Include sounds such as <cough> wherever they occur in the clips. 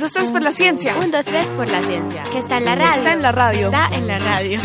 Dos, tres por la ciencia. Un, dos, tres por la ciencia. Que está en la radio. Está en la radio. Está en la radio.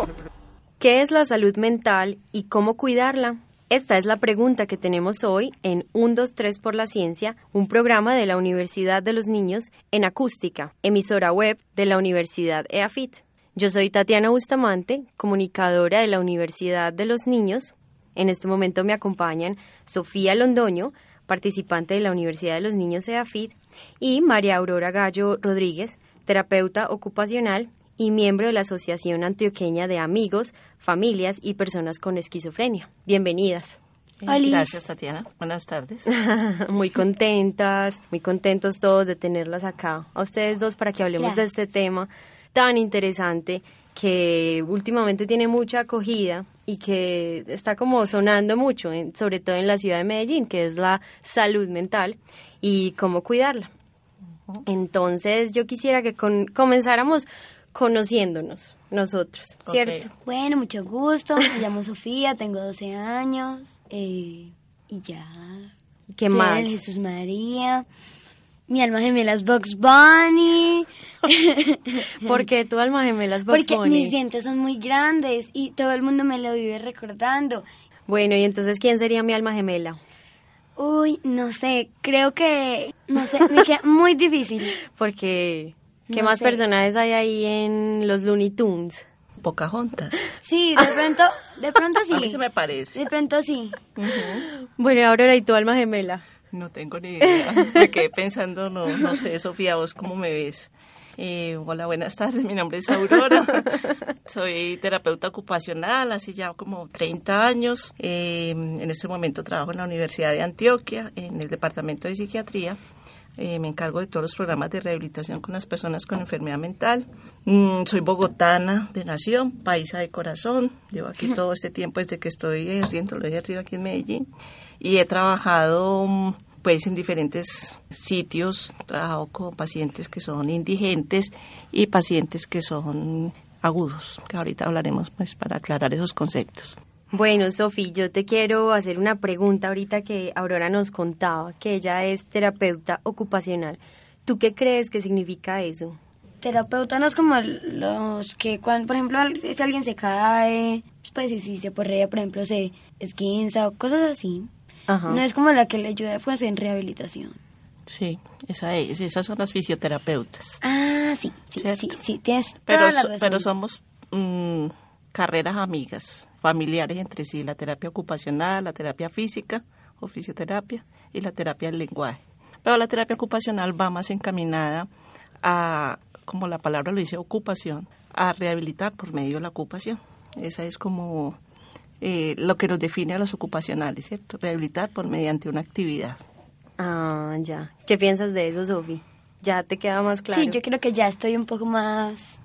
<laughs> ¿Qué es la salud mental y cómo cuidarla? Esta es la pregunta que tenemos hoy en 1, 2, 3 por la Ciencia, un programa de la Universidad de los Niños en acústica, emisora web de la Universidad EAFIT. Yo soy Tatiana Bustamante, comunicadora de la Universidad de los Niños. En este momento me acompañan Sofía Londoño, participante de la Universidad de los Niños EAFIT, y María Aurora Gallo Rodríguez, terapeuta ocupacional y miembro de la Asociación Antioqueña de Amigos, Familias y Personas con Esquizofrenia. Bienvenidas. Gracias, Tatiana. Buenas tardes. <laughs> muy contentas, muy contentos todos de tenerlas acá. A ustedes dos para que hablemos de este tema tan interesante que últimamente tiene mucha acogida y que está como sonando mucho, sobre todo en la ciudad de Medellín, que es la salud mental y cómo cuidarla. Entonces yo quisiera que comenzáramos conociéndonos nosotros, ¿cierto? Bueno, mucho gusto, me llamo Sofía, tengo 12 años eh, y ya. ¿Qué más? Jesús María. Mi alma gemela es Box Bunny. <laughs> ¿Por qué tu alma gemela es Box Porque mis dientes son muy grandes y todo el mundo me lo vive recordando. Bueno, y entonces, ¿quién sería mi alma gemela? Uy, no sé, creo que, no sé, me queda muy difícil. <laughs> Porque, ¿qué más personajes hay ahí en los Looney Tunes? Pocahontas. Sí, de pronto, de pronto sí. <laughs> A mí se me parece. De pronto sí. Bueno, ahora era y tu alma gemela. No tengo ni idea. <laughs> Me quedé pensando, no, no sé, Sofía, vos cómo me ves. Eh, hola, buenas tardes. Mi nombre es Aurora. <laughs> Soy terapeuta ocupacional hace ya como 30 años. Eh, en este momento trabajo en la Universidad de Antioquia, en el Departamento de Psiquiatría. Eh, me encargo de todos los programas de rehabilitación con las personas con enfermedad mental. Mm, soy bogotana de nación, paisa de corazón. Llevo aquí todo este tiempo desde que estoy ejerciendo, lo he ejercido aquí en Medellín y he trabajado pues en diferentes sitios, trabajo con pacientes que son indigentes y pacientes que son agudos, que ahorita hablaremos pues para aclarar esos conceptos. Bueno, Sofi, yo te quiero hacer una pregunta ahorita que Aurora nos contaba, que ella es terapeuta ocupacional. ¿Tú qué crees que significa eso? Terapeuta no es como los que, cuando, por ejemplo, si alguien se cae, pues si se porrea, por ejemplo, se esquinza o cosas así. No es como la que le ayuda pues, en rehabilitación. Sí, esa es, esas son las fisioterapeutas. Ah, sí, sí, sí, sí, tienes pero, toda la razón. Pero somos mm, carreras amigas, familiares entre sí, la terapia ocupacional, la terapia física o fisioterapia y la terapia del lenguaje. Pero la terapia ocupacional va más encaminada a, como la palabra lo dice, ocupación, a rehabilitar por medio de la ocupación. Esa es como eh, lo que nos define a los ocupacionales, ¿cierto? Rehabilitar por mediante una actividad. Ah, ya. ¿Qué piensas de eso, Sofi? ¿Ya te queda más claro? Sí, yo creo que ya estoy un poco más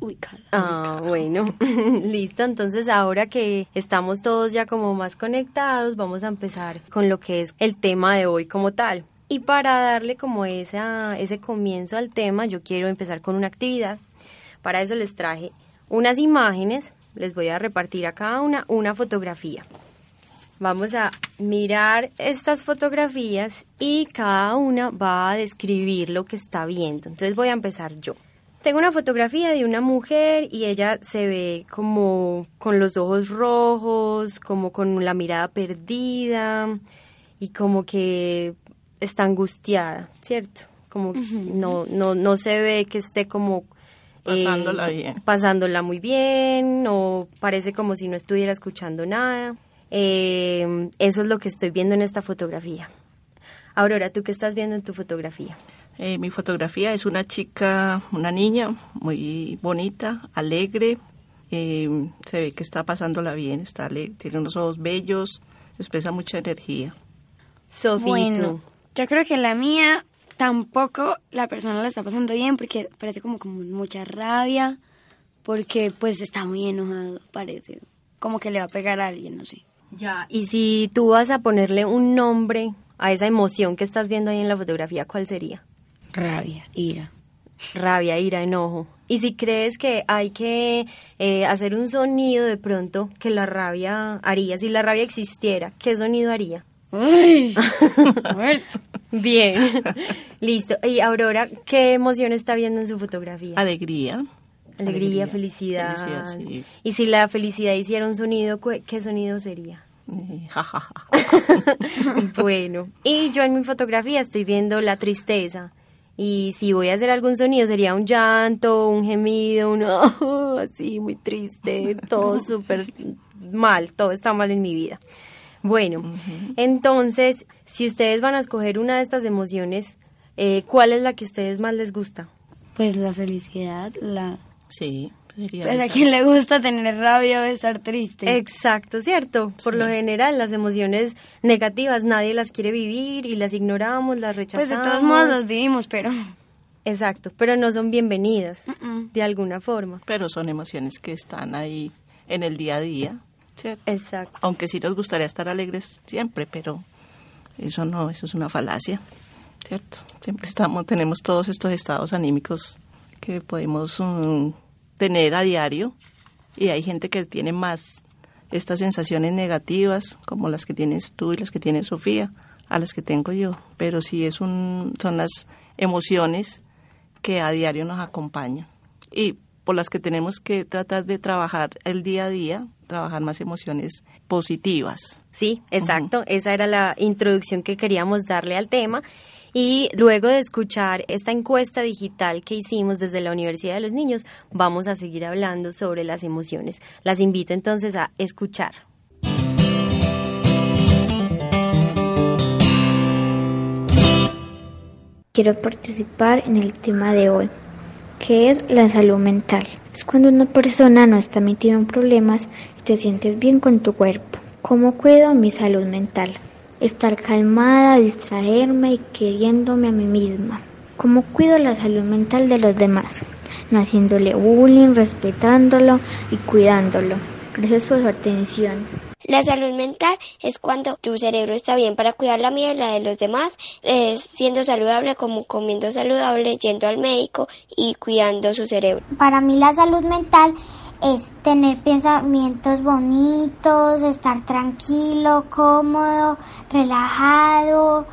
ubicada. Ah, bueno. <laughs> Listo. Entonces, ahora que estamos todos ya como más conectados, vamos a empezar con lo que es el tema de hoy como tal. Y para darle como esa, ese comienzo al tema, yo quiero empezar con una actividad. Para eso les traje unas imágenes les voy a repartir a cada una una fotografía. Vamos a mirar estas fotografías y cada una va a describir lo que está viendo. Entonces voy a empezar yo. Tengo una fotografía de una mujer y ella se ve como con los ojos rojos, como con la mirada perdida y como que está angustiada, ¿cierto? Como no, no, no se ve que esté como Pasándola eh, bien. Pasándola muy bien, o parece como si no estuviera escuchando nada. Eh, eso es lo que estoy viendo en esta fotografía. Aurora, ¿tú qué estás viendo en tu fotografía? Eh, mi fotografía es una chica, una niña muy bonita, alegre. se ve que está pasándola bien, está tiene unos ojos bellos, expresa mucha energía. Sofía, Yo creo que la mía tampoco la persona la está pasando bien porque parece como, como mucha rabia, porque pues está muy enojado, parece. Como que le va a pegar a alguien, no sé. Ya, y si tú vas a ponerle un nombre a esa emoción que estás viendo ahí en la fotografía, ¿cuál sería? Rabia, ira. Rabia, ira, enojo. Y si crees que hay que eh, hacer un sonido de pronto que la rabia haría, si la rabia existiera, ¿qué sonido haría? ¡Ay! <laughs> Bien, <laughs> listo. Y Aurora, ¿qué emoción está viendo en su fotografía? Alegría. Alegría, felicidad. Y si la felicidad hiciera un sonido, ¿qué sonido sería? <laughs> bueno, y yo en mi fotografía estoy viendo la tristeza. Y si voy a hacer algún sonido sería un llanto, un gemido, un así muy triste, todo súper mal, todo está mal en mi vida. Bueno, entonces, si ustedes van a escoger una de estas emociones, eh, ¿cuál es la que a ustedes más les gusta? Pues la felicidad, la... Sí, pero a quien le gusta tener rabia o estar triste. Exacto, cierto. Por lo general, las emociones negativas nadie las quiere vivir y las ignoramos, las rechazamos. Pues de todos modos las vivimos, pero... Exacto, pero no son bienvenidas de alguna forma. Pero son emociones que están ahí en el día a día, ¿cierto? Exacto. Aunque sí nos gustaría estar alegres siempre, pero eso no, eso es una falacia, ¿cierto? Siempre estamos, tenemos todos estos estados anímicos que podemos... Um, tener a diario y hay gente que tiene más estas sensaciones negativas como las que tienes tú y las que tiene Sofía a las que tengo yo, pero sí es un, son las emociones que a diario nos acompañan y por las que tenemos que tratar de trabajar el día a día, trabajar más emociones positivas. Sí, exacto, esa era la introducción que queríamos darle al tema y luego de escuchar esta encuesta digital que hicimos desde la Universidad de los Niños, vamos a seguir hablando sobre las emociones. Las invito entonces a escuchar. Quiero participar en el tema de hoy, que es la salud mental. Es cuando una persona no está metida en problemas y te sientes bien con tu cuerpo. ¿Cómo cuido mi salud mental? estar calmada, distraerme y queriéndome a mí misma. ¿Cómo cuido la salud mental de los demás? No haciéndole bullying, respetándolo y cuidándolo. Gracias por su atención. La salud mental es cuando tu cerebro está bien para cuidar la mía y la de los demás, es siendo saludable como comiendo saludable, yendo al médico y cuidando su cerebro. Para mí la salud mental es tener pensamientos bonitos, estar tranquilo, cómodo, relajado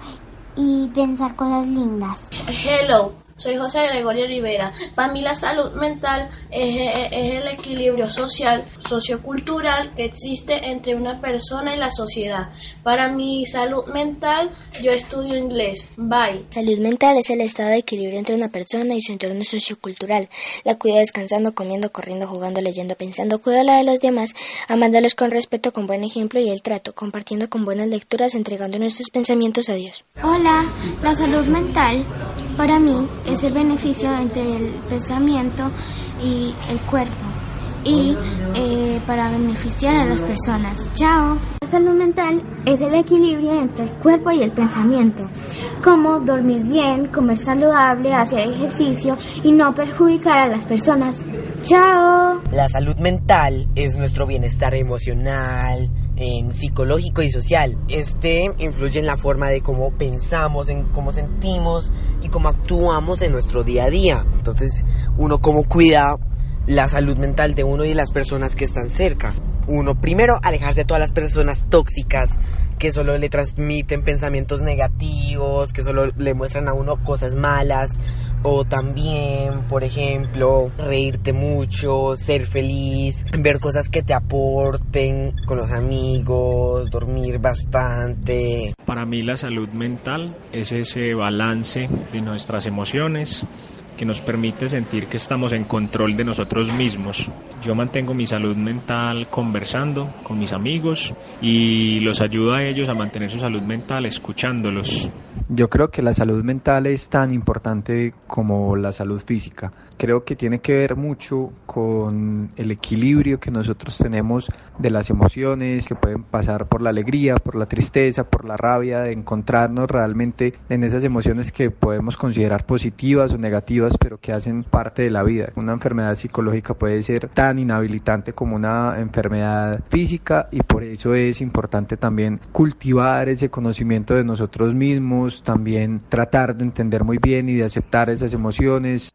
y pensar cosas lindas. Hello, soy José Gregorio Rivera. Para mí la salud mental es, el equilibrio social, sociocultural que existe entre una persona y la sociedad. Para mi salud mental yo estudio inglés. Bye. Salud mental es el estado de equilibrio entre una persona y su entorno sociocultural. La cuida descansando, comiendo, corriendo, jugando, leyendo, pensando. Cuida la de los demás, amándolos con respeto, con buen ejemplo y el trato, compartiendo con buenas lecturas, entregando nuestros pensamientos a Dios. Hola, la salud mental para mí es el beneficio entre el pensamiento y el cuerpo y eh, para beneficiar a las personas. Chao. La salud mental es el equilibrio entre el cuerpo y el pensamiento, como dormir bien, comer saludable, hacer ejercicio y no perjudicar a las personas. Chao. La salud mental es nuestro bienestar emocional, en psicológico y social. Este influye en la forma de cómo pensamos, en cómo sentimos y cómo actuamos en nuestro día a día. Entonces, uno cómo cuida la salud mental de uno y de las personas que están cerca. Uno, primero, alejarse de todas las personas tóxicas que solo le transmiten pensamientos negativos, que solo le muestran a uno cosas malas o también, por ejemplo, reírte mucho, ser feliz, ver cosas que te aporten con los amigos, dormir bastante. Para mí la salud mental es ese balance de nuestras emociones que nos permite sentir que estamos en control de nosotros mismos. Yo mantengo mi salud mental conversando con mis amigos y los ayudo a ellos a mantener su salud mental escuchándolos. Yo creo que la salud mental es tan importante como la salud física. Creo que tiene que ver mucho con el equilibrio que nosotros tenemos de las emociones que pueden pasar por la alegría, por la tristeza, por la rabia, de encontrarnos realmente en esas emociones que podemos considerar positivas o negativas, pero que hacen parte de la vida. Una enfermedad psicológica puede ser tan inhabilitante como una enfermedad física y por eso es importante también cultivar ese conocimiento de nosotros mismos, también tratar de entender muy bien y de aceptar esas emociones.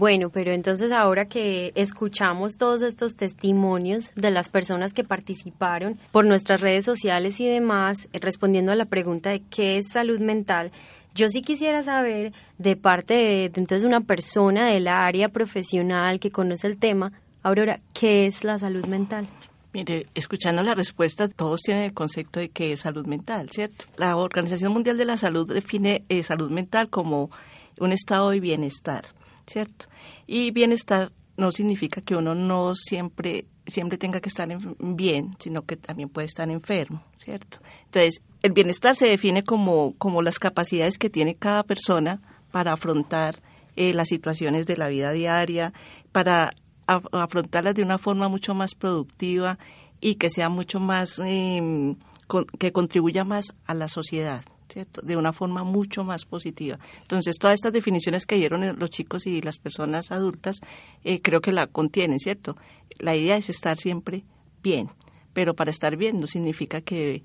Bueno, pero entonces ahora que escuchamos todos estos testimonios de las personas que participaron por nuestras redes sociales y demás, eh, respondiendo a la pregunta de qué es salud mental, yo sí quisiera saber de parte de, entonces una persona del área profesional que conoce el tema, Aurora, ¿qué es la salud mental? Mire, escuchando la respuesta, todos tienen el concepto de qué es salud mental, ¿cierto? La Organización Mundial de la Salud define eh, salud mental como un estado de bienestar ¿cierto? Y bienestar no significa que uno no siempre siempre tenga que estar bien, sino que también puede estar enfermo, ¿cierto? Entonces, el bienestar se define como, como las capacidades que tiene cada persona para afrontar eh, las situaciones de la vida diaria, para afrontarlas de una forma mucho más productiva y que sea mucho más, em, que contribuya más a la sociedad, de una forma mucho más positiva. Entonces, todas estas definiciones que dieron los chicos y las personas adultas, eh, creo que la contienen, ¿cierto? La idea es estar siempre bien, pero para estar bien no significa que,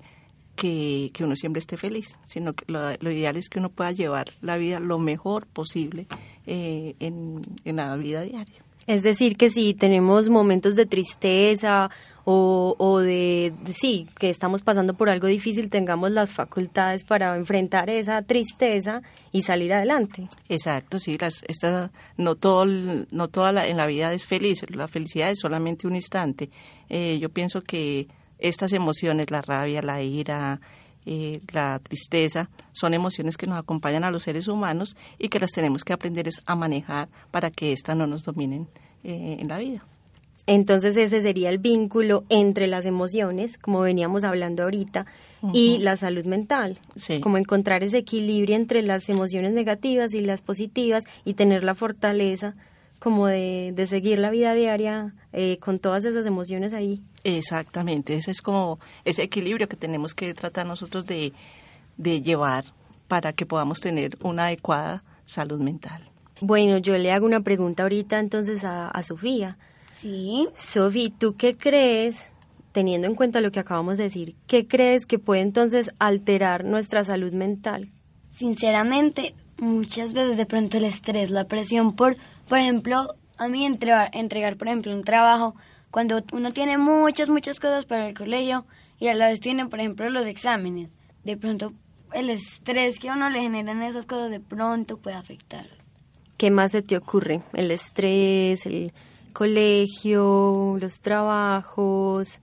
que, uno siempre esté feliz, sino que lo, ideal es que uno pueda llevar la vida lo mejor posible eh, en, en la vida diaria. Es decir, que si tenemos momentos de tristeza o, de, sí, que estamos pasando por algo difícil, tengamos las facultades para enfrentar esa tristeza y salir adelante. Exacto, sí, las, esta, no, todo, no toda la, en la vida es feliz, la felicidad es solamente un instante. Eh, yo pienso que estas emociones, la rabia, la ira, eh, la tristeza, son emociones que nos acompañan a los seres humanos y que las tenemos que aprender a manejar para que éstas no nos dominen eh, en la vida. Entonces ese sería el vínculo entre las emociones, como veníamos hablando ahorita, y la salud mental. Como encontrar ese equilibrio entre las emociones negativas y las positivas y tener la fortaleza como de, seguir la vida diaria eh, con todas esas emociones ahí. Exactamente, ese es como ese equilibrio que tenemos que tratar nosotros de, de llevar para que podamos tener una adecuada salud mental. Bueno, yo le hago una pregunta ahorita entonces a, a Sofía. Sí. Sofi, ¿tú qué crees, teniendo en cuenta lo que acabamos de decir, qué crees que puede entonces alterar nuestra salud mental? Sinceramente, muchas veces de pronto el estrés, la presión por, por ejemplo, a mí entregar, entregar, por ejemplo, un trabajo, cuando uno tiene muchas, muchas cosas para el colegio y a la vez tiene, por ejemplo, los exámenes, de pronto el estrés que a uno le generan esas cosas de pronto puede afectar. ¿Qué más se te ocurre? El estrés, el colegio, los trabajos.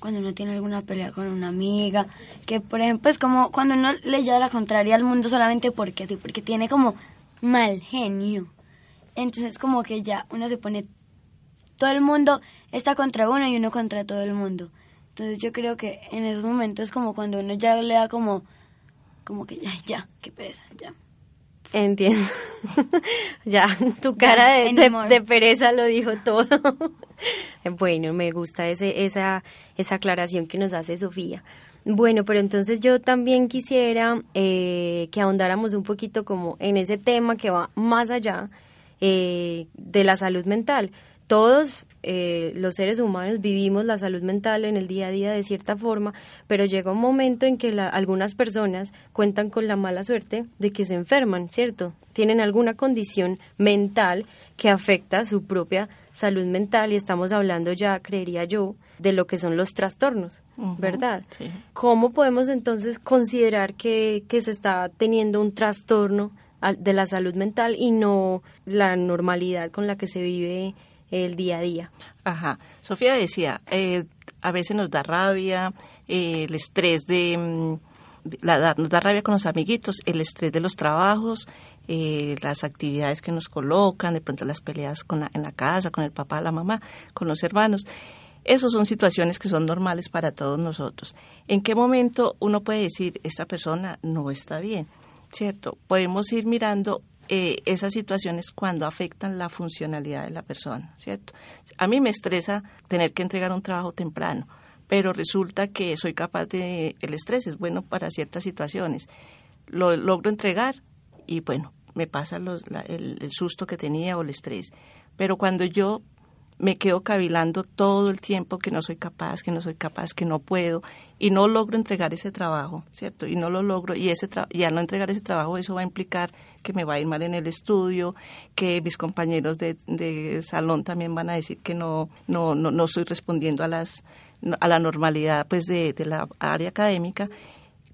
Cuando uno tiene alguna pelea con una amiga, que por ejemplo es como cuando uno le lleva la contraria al mundo solamente porque sí, porque tiene como mal genio. Entonces como que ya uno se pone, todo el mundo está contra uno y uno contra todo el mundo. Entonces yo creo que en esos momentos como cuando uno ya le da como, como que ya, ya, qué pereza, ya. Entiendo. <laughs> ya, tu cara de, pereza lo dijo todo. <laughs> bueno, me gusta ese, esa, esa aclaración que nos hace Sofía. Bueno, pero entonces yo también quisiera eh, que ahondáramos un poquito como en ese tema que va más allá eh, de la salud mental. Todos eh, los seres humanos vivimos la salud mental en el día a día de cierta forma, pero llega un momento en que algunas personas cuentan con la mala suerte de que se enferman, ¿cierto? Tienen alguna condición mental que afecta su propia salud mental y estamos hablando ya, creería yo, de lo que son los trastornos, ¿verdad? ¿Cómo podemos entonces considerar que, que se está teniendo un trastorno de la salud mental y no la normalidad con la que se vive el día a día. Ajá. Sofía decía, eh, a veces nos da rabia, eh, el estrés de, mm, la, nos da rabia con los amiguitos, el estrés de los trabajos, eh, las actividades que nos colocan, de pronto las peleas con en la casa, con el papá, la mamá, con los hermanos. Esas son situaciones que son normales para todos nosotros. ¿En qué momento uno puede decir, esta persona no está bien? ¿Cierto? Podemos ir mirando eh, esas situaciones cuando afectan la funcionalidad de la persona, ¿cierto? A mí me estresa tener que entregar un trabajo temprano, pero resulta que soy capaz de, el estrés es bueno para ciertas situaciones. Lo logro entregar y bueno, me pasa el susto que tenía o el estrés. Pero cuando yo me quedo cavilando todo el tiempo que no soy capaz, que no soy capaz, que no puedo y no logro entregar ese trabajo, ¿cierto? Y no lo logro y ese y al no entregar ese trabajo eso va a implicar que me va a ir mal en el estudio, que mis compañeros de, de salón también van a decir que no no no, no estoy respondiendo a las a la normalidad pues de, de la área académica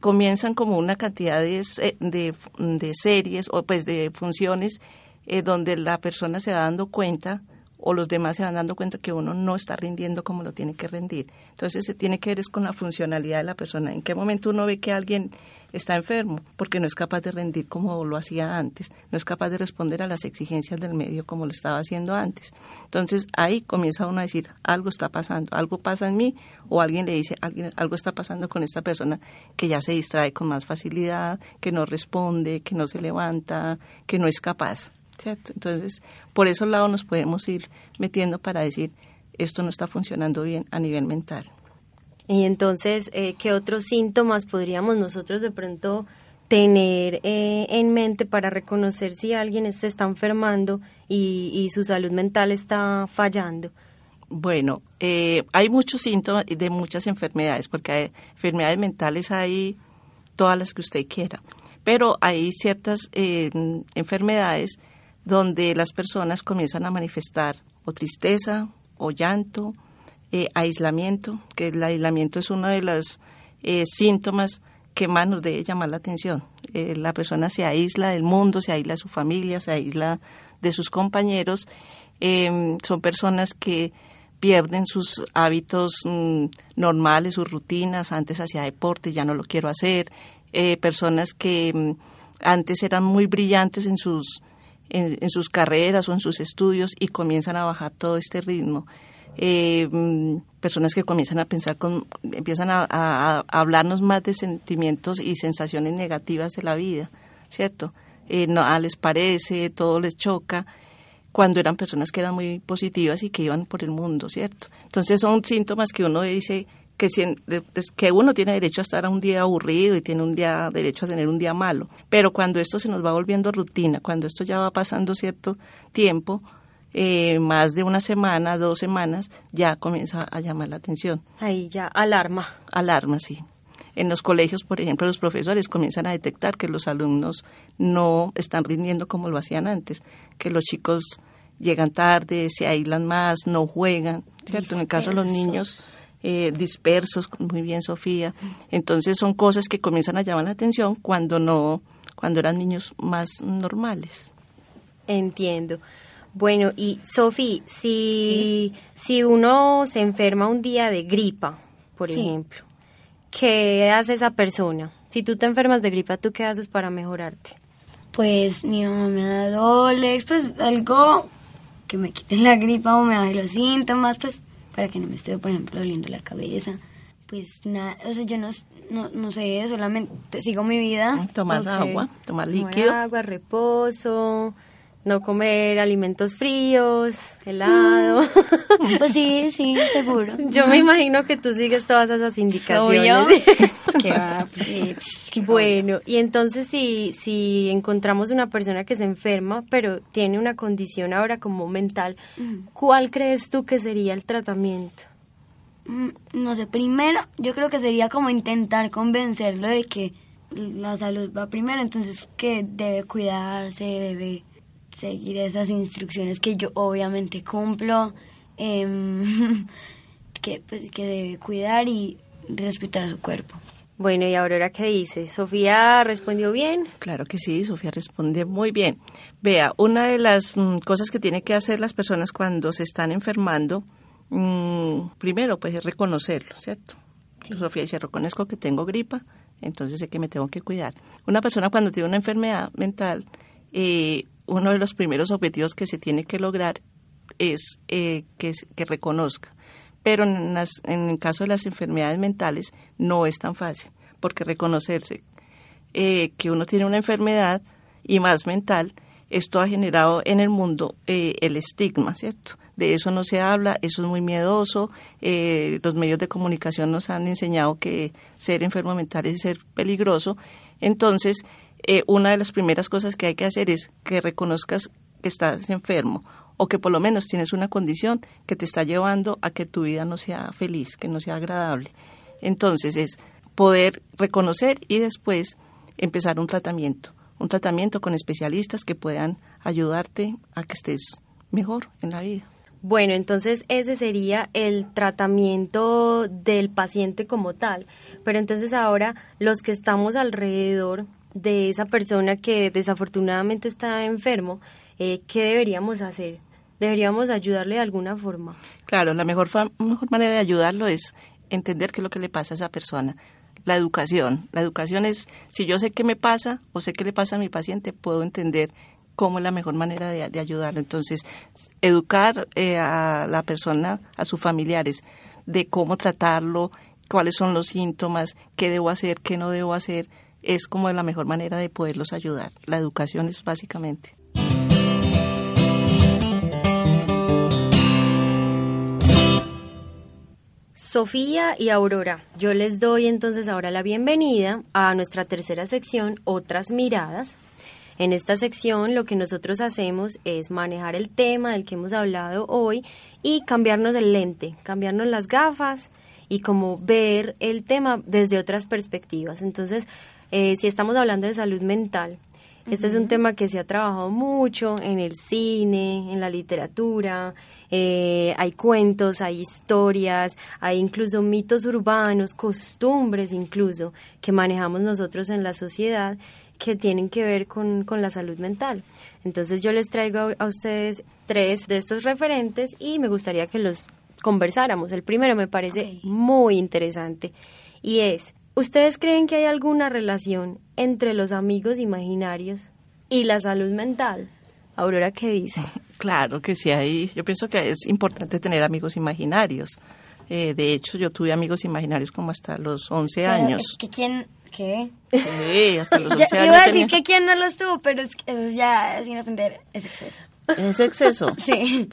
comienzan como una cantidad de, de, de series o pues de funciones eh, donde la persona se va dando cuenta o los demás se van dando cuenta que uno no está rindiendo como lo tiene que rendir. Entonces se tiene que ver es con la funcionalidad de la persona. ¿En qué momento uno ve que alguien está enfermo? Porque no es capaz de rendir como lo hacía antes, no es capaz de responder a las exigencias del medio como lo estaba haciendo antes. Entonces ahí comienza uno a decir, algo está pasando, algo pasa en mí, o alguien le dice, algo está pasando con esta persona que ya se distrae con más facilidad, que no responde, que no se levanta, que no es capaz. Entonces, por esos lados nos podemos ir metiendo para decir, esto no está funcionando bien a nivel mental. Y entonces, eh, ¿qué otros síntomas podríamos nosotros de pronto tener eh, en mente para reconocer si alguien se está enfermando y, su salud mental está fallando? Bueno, eh, hay muchos síntomas de muchas enfermedades, porque hay enfermedades mentales hay todas las que usted quiera, pero hay ciertas enfermedades donde las personas comienzan a manifestar o tristeza o llanto, eh, aislamiento, que el aislamiento es uno de los eh, síntomas que más nos debe llamar la atención. Eh, la persona se aísla del mundo, se aísla de su familia, se aísla de sus compañeros. Em, son personas que pierden sus hábitos mm, normales, sus rutinas. Antes hacía deporte, ya no lo quiero hacer. personas que mm, antes eran muy brillantes en sus en, sus carreras o en sus estudios y comienzan a bajar todo este ritmo. Eh, mm, personas que comienzan a pensar, con, empiezan a, hablarnos más de sentimientos y sensaciones negativas de la vida, ¿cierto? Eh, no, les parece, todo les choca, cuando eran personas que eran muy positivas y que iban por el mundo, ¿cierto? Entonces son síntomas que uno dice, que, que uno tiene derecho a estar a un día aburrido y tiene un día derecho a tener un día malo. Pero cuando esto se nos va volviendo rutina, cuando esto ya va pasando cierto tiempo, eh, más de una semana, dos semanas, ya comienza a llamar la atención. Ahí ya alarma. Alarma, sí. En los colegios, por ejemplo, los profesores comienzan a detectar que los alumnos no están rindiendo como lo hacían antes, que los chicos llegan tarde, se aíslan más, no juegan, ¿cierto? En el caso de los niños, eh, dispersos, muy bien Sofía. Entonces son cosas que comienzan a llamar la atención cuando no, cuando eran niños más normales. Entiendo. Bueno, y Sofía, si, si uno se enferma un día de gripa, por ejemplo, ¿qué hace esa persona? Si tú te enfermas de gripa, ¿tú qué haces para mejorarte? Pues mi mamá me da doles, pues algo que me quite la gripa o me da los síntomas, pues para que no me esté, por ejemplo, doliendo la cabeza. Pues nada, o sea, yo no, no, sé, solamente sigo mi vida. Tomar agua, tomar líquido. Tomar agua, reposo, no comer alimentos fríos, helado. Mm. <laughs> Pues sí, sí, seguro. Yo me imagino que tú sigues todas esas indicaciones. <laughs> <laughs> Pues, bueno, y entonces si, si encontramos una persona que se enferma, pero tiene una condición ahora como mental, ¿cuál crees tú que sería el tratamiento? Mm, no sé, primero yo creo que sería como intentar convencerlo de que la salud va primero, entonces que debe cuidarse, debe seguir esas instrucciones que yo obviamente cumplo, em, <laughs> que, pues, que debe cuidar y respetar su cuerpo. Bueno, ¿y Aurora qué dice? ¿Sofía respondió bien? Claro que sí, Sofía responde muy bien. Vea, una de las mm, cosas que tienen que hacer las personas cuando se están enfermando, mm, primero pues es reconocerlo, ¿cierto? Sofía dice, reconozco que tengo gripa, entonces sé que me tengo que cuidar. Una persona cuando tiene una enfermedad mental, eh, uno de los primeros objetivos que se tiene que lograr es eh, que, que, reconozca. Pero en, el caso de las enfermedades mentales no es tan fácil, porque reconocerse eh, que uno tiene una enfermedad y más mental, esto ha generado en el mundo eh, el estigma, ¿cierto? De eso no se habla, eso es muy miedoso, eh, los medios de comunicación nos han enseñado que ser enfermo mental es ser peligroso, entonces una de las primeras cosas que hay que hacer es que reconozcas que estás enfermo o que por lo menos tienes una condición que te está llevando a que tu vida no sea feliz, que no sea agradable. Entonces es poder reconocer y después empezar un tratamiento, un tratamiento con especialistas que puedan ayudarte a que estés mejor en la vida. Bueno, entonces ese sería el tratamiento del paciente como tal. Pero entonces ahora los que estamos alrededor de esa persona que desafortunadamente está enfermo, eh, ¿qué deberíamos hacer? ¿Deberíamos ayudarle de alguna forma? Claro, la mejor, mejor manera de ayudarlo es entender qué es lo que le pasa a esa persona, la educación. La educación es, si yo sé qué me pasa o sé qué le pasa a mi paciente, puedo entender cómo es la mejor manera de, ayudarlo. Entonces, educar eh, a la persona, a sus familiares, de cómo tratarlo, cuáles son los síntomas, qué debo hacer, qué no debo hacer, es como la mejor manera de poderlos ayudar. La educación es básicamente. Sofía y Aurora, yo les doy entonces ahora la bienvenida a nuestra tercera sección, Otras Miradas. En esta sección lo que nosotros hacemos es manejar el tema del que hemos hablado hoy y cambiarnos el lente, cambiarnos las gafas y como ver el tema desde otras perspectivas. Entonces, eh, si estamos hablando de salud mental, este es un tema que se ha trabajado mucho en el cine, en la literatura, eh, hay cuentos, hay historias, hay incluso mitos urbanos, costumbres incluso que manejamos nosotros en la sociedad que tienen que ver con, la salud mental. Entonces yo les traigo a, ustedes tres de estos referentes y me gustaría que los conversáramos. El primero me parece muy interesante y es ¿Ustedes creen que hay alguna relación entre los amigos imaginarios y la salud mental? Aurora, ¿qué dice? <laughs> Claro que sí hay. Yo pienso que es importante tener amigos imaginarios. Eh, de hecho, yo tuve amigos imaginarios como hasta los 11 años. ¿Que quién? ¿Qué? Sí, hasta los <laughs> 11 años. Iba a decir que quién no los tuvo, pero es, eso ya, sin ofender, es exceso. ¿Es exceso? <laughs> Sí.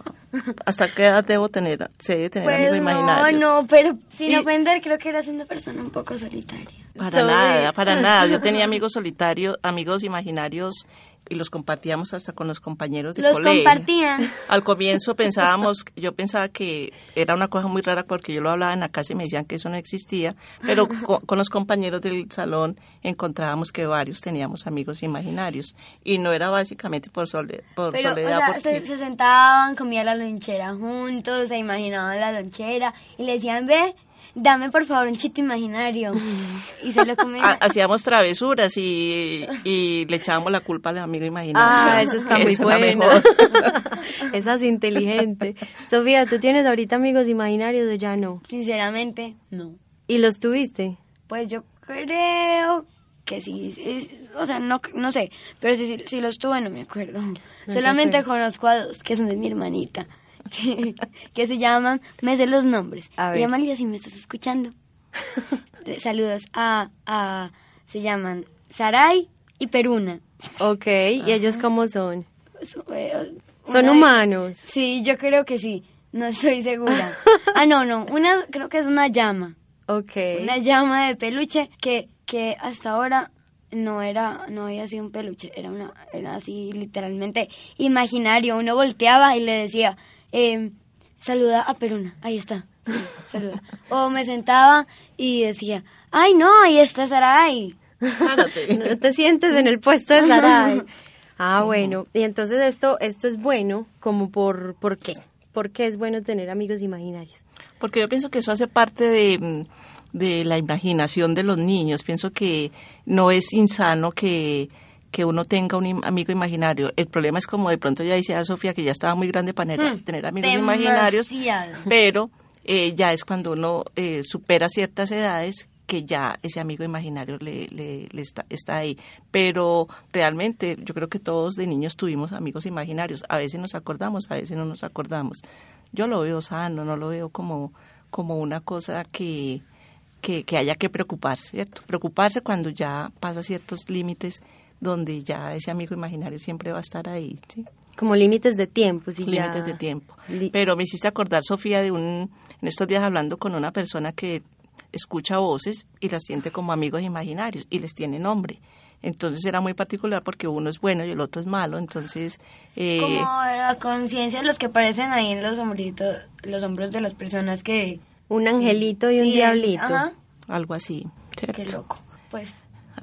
¿Hasta qué edad debo tener? Se debe tener amigos pues imaginarios. No, no, pero sin ofender, creo que eras una persona un poco solitaria. Para nada, para nada. Yo tenía <laughs> amigos solitarios, amigos imaginarios y los compartíamos hasta con los compañeros de los colegio. Los compartían. Al comienzo pensábamos, yo pensaba que era una cosa muy rara porque yo lo hablaba en la casa y me decían que eso no existía, pero <laughs> con, los compañeros del salón encontrábamos que varios teníamos amigos imaginarios y no era básicamente por, por soledad. se, se, sentaban, comían la lonchera juntos, se imaginaban la lonchera y le decían, ve, dame por favor un chito imaginario. Y se lo comía. <laughs> Hacíamos travesuras y, y, le echábamos la culpa al amigo imaginario. Ah, eso está muy bueno. <laughs> Esa es inteligente. Sofía, ¿tú tienes ahorita amigos imaginarios o ya no? Sinceramente, no. ¿Y los tuviste? Pues yo creo que sí, o sea, no, no sé, pero si, si, los tuve no me acuerdo. Solamente conozco a dos, que son de mi hermanita. <laughs> que, se llaman, me sé los nombres. A ver. Si me estás escuchando. <laughs> Saludos a, a, se llaman Saray y Peruna. Ok, ¿y ellos cómo son? Eh, ¿Son humanos? Sí, yo creo que sí, no estoy segura. <laughs> ah, no, no, una creo que es una llama. Ok. Una llama de peluche que, que hasta ahora no era no había sido un peluche era una era así literalmente imaginario uno volteaba y le decía eh, saluda a Peruna, ahí está, saluda. O me sentaba y decía, ay no, ahí está Saray. <laughs> no te sientes en el puesto de Saray. <laughs> Ah, bueno, y entonces esto, esto es bueno, como por, ¿por qué? ¿Por qué es bueno tener amigos imaginarios? Porque yo pienso que eso hace parte de, de la imaginación de los niños. Pienso que no es insano que que uno tenga un amigo imaginario. El problema es como de pronto ya dice a Sofía que ya estaba muy grande para tener, hmm, amigos imaginarios, pero eh, ya es cuando uno eh, supera ciertas edades que ya ese amigo imaginario le, le, está, está, ahí. Pero realmente yo creo que todos de niños tuvimos amigos imaginarios. A veces nos acordamos, a veces no nos acordamos. Yo lo veo sano, no lo veo como, como una cosa que, que, que haya que preocuparse, ¿cierto? Preocuparse cuando ya pasa ciertos límites donde ya ese amigo imaginario siempre va a estar ahí, ¿sí? Como límites de tiempo, sí. Límites de tiempo. Pero me hiciste acordar, Sofía, de un, en estos días hablando con una persona que escucha voces y las siente como amigos imaginarios y les tiene nombre. Entonces era muy particular porque uno es bueno y el otro es malo, entonces... Eh, como la conciencia de los que aparecen ahí en los hombritos, los hombros de las personas que... Un angelito y un diablito. Algo así, ¿cierto? Qué loco, pues...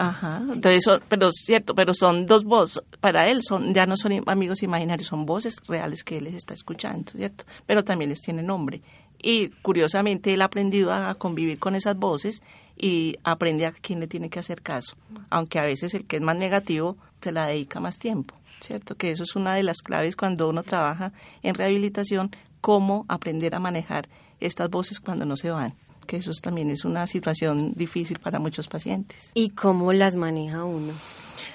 Ajá, entonces, pero cierto, pero son dos voces, para él son ya no son amigos imaginarios, son voces reales que él les está escuchando, ¿cierto? Pero también les tiene nombre. Y curiosamente él ha aprendido a convivir con esas voces y aprende a quién le tiene que hacer caso, aunque a veces el que es más negativo se la dedica más tiempo, ¿cierto? Que eso es una de las claves cuando uno trabaja en rehabilitación, cómo aprender a manejar estas voces cuando no se van que eso también es una situación difícil para muchos pacientes. ¿Y cómo las maneja uno?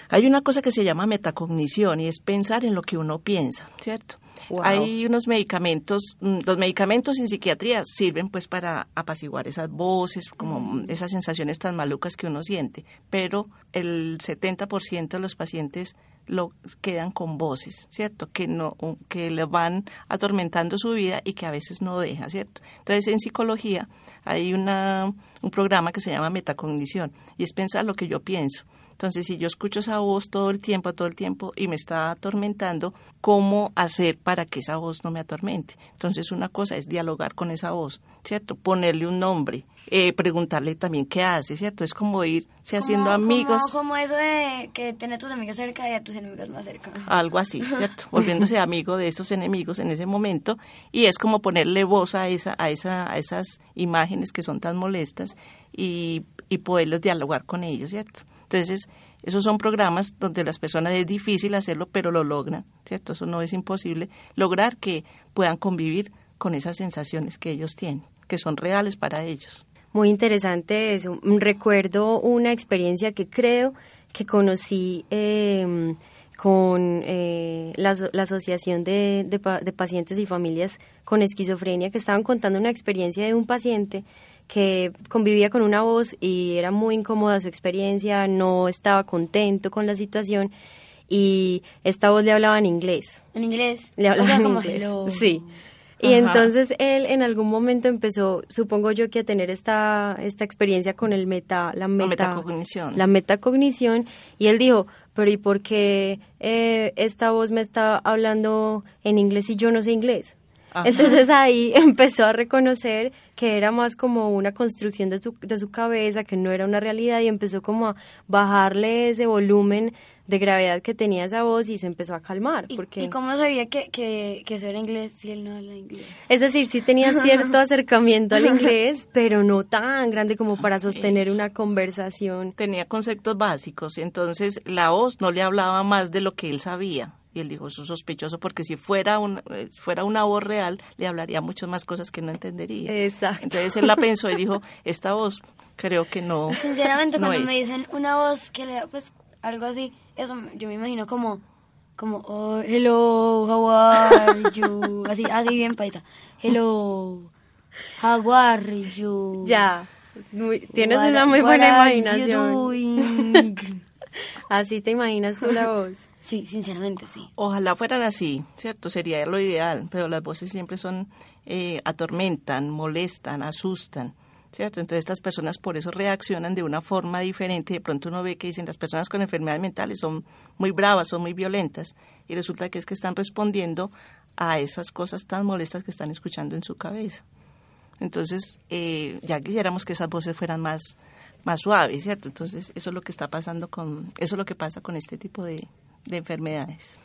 Hay una cosa que se llama metacognición y es pensar en lo que uno piensa, ¿cierto? Hay unos medicamentos, mm, los medicamentos en psiquiatría sirven pues para apaciguar esas voces, como mm. esas sensaciones tan malucas que uno siente, pero el 70% de los pacientes lo quedan con voces, ¿cierto? Que no que le van atormentando su vida y que a veces no deja, ¿cierto? Entonces, en psicología hay una un programa que se llama metacognición y es pensar lo que yo pienso. Entonces, si yo escucho esa voz todo el tiempo, todo el tiempo y me está atormentando, ¿cómo hacer para que esa voz no me atormente? Entonces, una cosa es dialogar con esa voz, ¿cierto? Ponerle un nombre, eh, preguntarle también qué hace, ¿cierto? Es como irse haciendo amigos. Como, eso de que tener tus amigos cerca y a tus enemigos más cerca. Algo así, <laughs> ¿cierto? Volviéndose amigo de estos enemigos en ese momento y es como ponerle voz a, esa, a, esa, a esas imágenes que son tan molestas y, y poderlos dialogar con ellos, ¿cierto? Entonces, esos son programas donde las personas es difícil hacerlo, pero lo logran, ¿cierto? Eso no es imposible, lograr que puedan convivir con esas sensaciones que ellos tienen, que son reales para ellos. Muy interesante eso. Recuerdo una experiencia que creo que conocí eh, con eh, la, Asociación de, de Pacientes y Familias con Esquizofrenia, que estaban contando una experiencia de un paciente que convivía con una voz y era muy incómoda su experiencia, no estaba contento con la situación y esta voz le hablaba en inglés. ¿En inglés? Le hablaba en inglés. Sí. Y entonces él en algún momento empezó, supongo yo, que a tener esta, esta experiencia con el meta, la, meta, metacognición. La metacognición. Y él dijo, pero ¿y por qué eh, esta voz me está hablando en inglés y yo no sé inglés? Entonces ahí <laughs> empezó a reconocer que era más como una construcción de su, de su cabeza, que no era una realidad y empezó como a bajarle ese volumen de gravedad que tenía esa voz y se empezó a calmar. ¿Y, porque... cómo sabía que, que, que, eso era inglés si él no habla inglés? Es decir, sí tenía cierto <laughs> acercamiento al inglés, <laughs> pero no tan grande como para sostener una conversación. Tenía conceptos básicos, entonces la voz no le hablaba más de lo que él sabía. Y él dijo, eso es sospechoso porque si fuera, un, eh, fuera una voz real, le hablaría muchas más cosas que no entendería. Exacto. Entonces él la pensó y dijo, <laughs> esta voz creo que no. Sinceramente, cuando me dicen una voz que le, pues algo así, eso yo me imagino como, como, oh, hello, how are you? <laughs> Así, así bien paisa. Hello, how are you? Ya, tienes una muy buena imaginación. Así te imaginas tú la voz. <laughs> Sí, sinceramente sí. Ojalá fueran así, ¿cierto? Sería lo ideal, pero las voces siempre son, eh, atormentan, molestan, asustan. ¿cierto? Entonces estas personas por eso reaccionan de una forma diferente. De pronto uno ve que dicen las personas con enfermedades mentales son muy bravas, son muy violentas y resulta que es que están respondiendo a esas cosas tan molestas que están escuchando en su cabeza. Entonces eh, ya quisiéramos que esas voces fueran más más suaves, ¿cierto? Entonces eso es lo que está pasando con eso es lo que pasa con este tipo de, de enfermedades.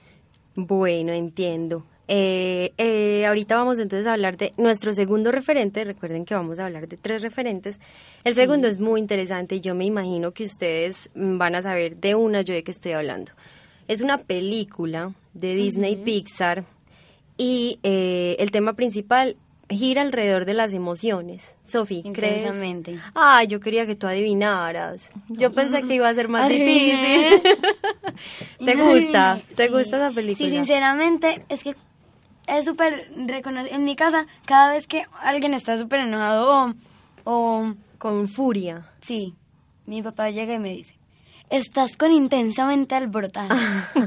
Bueno, entiendo. Eh, eh, ahorita vamos entonces a hablar de nuestro segundo referente. Recuerden que vamos a hablar de tres referentes. El segundo es muy interesante y yo me imagino que ustedes van a saber de una yo de que estoy hablando. Es una película de Disney Pixar y eh, el tema principal gira alrededor de las emociones. Sofi, ¿crees? Ah, yo quería que tú adivinaras. Yo pensé que iba a ser más difícil. <laughs> ¿Te gusta? ¿Te Sí. gusta esa película? Sí, sinceramente, es que es súper reconocido. En mi casa, cada vez que alguien está súper enojado o, o... Con furia. Sí, mi papá llega y me dice, estás con intensamente alborotada. <laughs>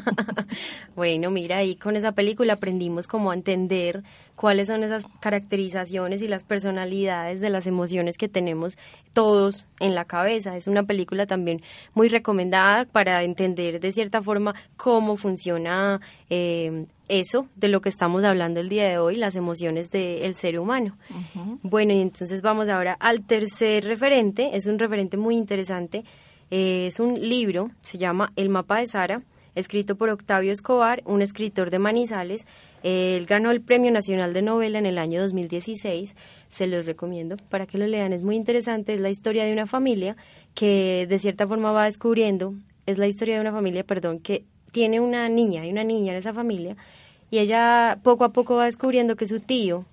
Bueno, mira, ahí con esa película aprendimos como a entender cuáles son esas caracterizaciones y las personalidades de las emociones que tenemos todos en la cabeza. Es una película también muy recomendada para entender de cierta forma cómo funciona eh, eso de lo que estamos hablando el día de hoy, las emociones del ser humano. Bueno, y entonces vamos ahora al tercer referente. Es un referente muy interesante. Eh, es un libro, se llama El mapa de Sara, escrito por Octavio Escobar, un escritor de Manizales. Él ganó el Premio Nacional de Novela en el año 2016. Se los recomiendo para que lo lean. Es muy interesante. Es la historia de una familia que de cierta forma va descubriendo. Es la historia de una familia, perdón, que tiene una niña, hay una niña en esa familia y ella poco a poco va descubriendo que su tío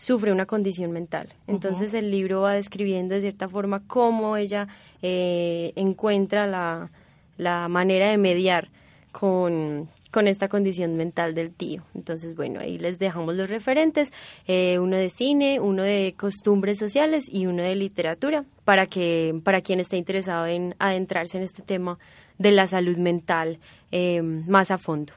sufre una condición mental. Entonces el libro va describiendo de cierta forma cómo ella eh, encuentra la, la manera de mediar con, con esta condición mental del tío. Entonces, bueno, ahí les dejamos los referentes, eh, uno de cine, uno de costumbres sociales y uno de literatura, para que para quien esté interesado en adentrarse en este tema de la salud mental eh, más a fondo.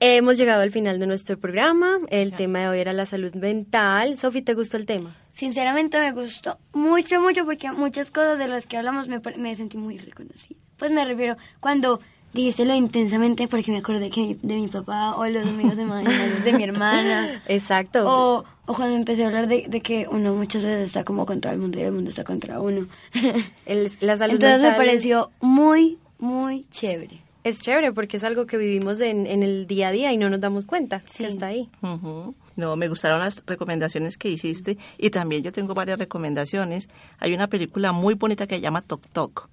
Hemos llegado al final de nuestro programa. El tema de hoy era la salud mental. Sofi, ¿te gustó el tema? Sinceramente me gustó mucho, mucho, porque muchas cosas de las que hablamos me, me sentí muy reconocida. Pues me refiero cuando dijiste lo intensamente porque me acordé que de mi papá o los amigos de, mi, de mi hermana. <laughs> Exacto. O, o cuando empecé a hablar de, de, que uno muchas veces está como contra el mundo y el mundo está contra uno. <laughs> El, la salud Entonces mental me pareció muy, muy chévere. Es chévere porque es algo que vivimos en, en el día a día y no nos damos cuenta sí. que está ahí. Uh -huh. No, me gustaron las recomendaciones que hiciste y también yo tengo varias recomendaciones. Hay una película muy bonita que se llama Tok Tok.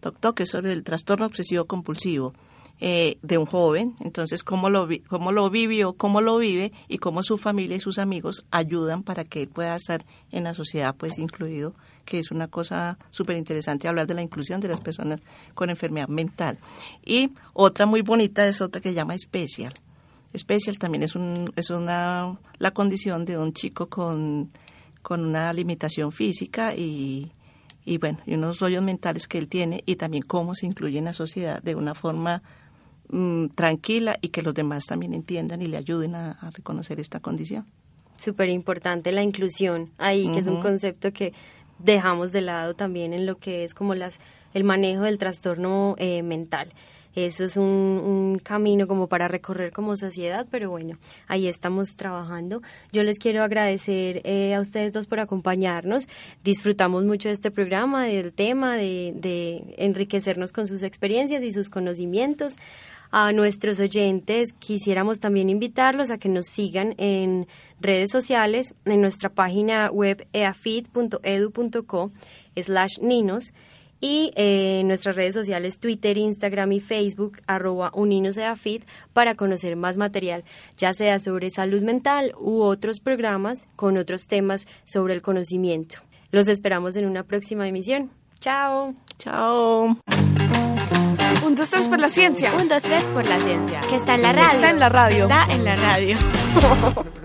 Tok Tok es sobre el trastorno obsesivo compulsivo eh, de un joven. Entonces, cómo lo, cómo lo vivió, cómo lo vive y cómo su familia y sus amigos ayudan para que él pueda estar en la sociedad, pues incluido, que es una cosa súper interesante hablar de la inclusión de las personas con enfermedad mental. Y otra muy bonita es otra que se llama Special. Special también es, un, es una, la condición de un chico con, con una limitación física y, y bueno, y unos rollos mentales que él tiene y también cómo se incluye en la sociedad de una forma mmm, tranquila y que los demás también entiendan y le ayuden a, a reconocer esta condición. Súper importante la inclusión ahí, uh -huh. que es un concepto que dejamos de lado también en lo que es como las el manejo del trastorno eh, mental. Eso es un, un, camino como para recorrer como sociedad, pero bueno, ahí estamos trabajando. Yo les quiero agradecer eh, a ustedes dos por acompañarnos. Disfrutamos mucho de este programa, del tema, de, de enriquecernos con sus experiencias y sus conocimientos. A nuestros oyentes quisiéramos también invitarlos a que nos sigan en redes sociales, en nuestra página web eafit.edu.co slash ninos y eh, en nuestras redes sociales Twitter, Instagram y Facebook arroba uninoseafit para conocer más material, ya sea sobre salud mental u otros programas con otros temas sobre el conocimiento. Los esperamos en una próxima emisión. Chao. Chao. Un, dos, tres por la ciencia. Un, dos, tres por la ciencia. Que está en la radio. Está en la radio. Está en la radio. <laughs>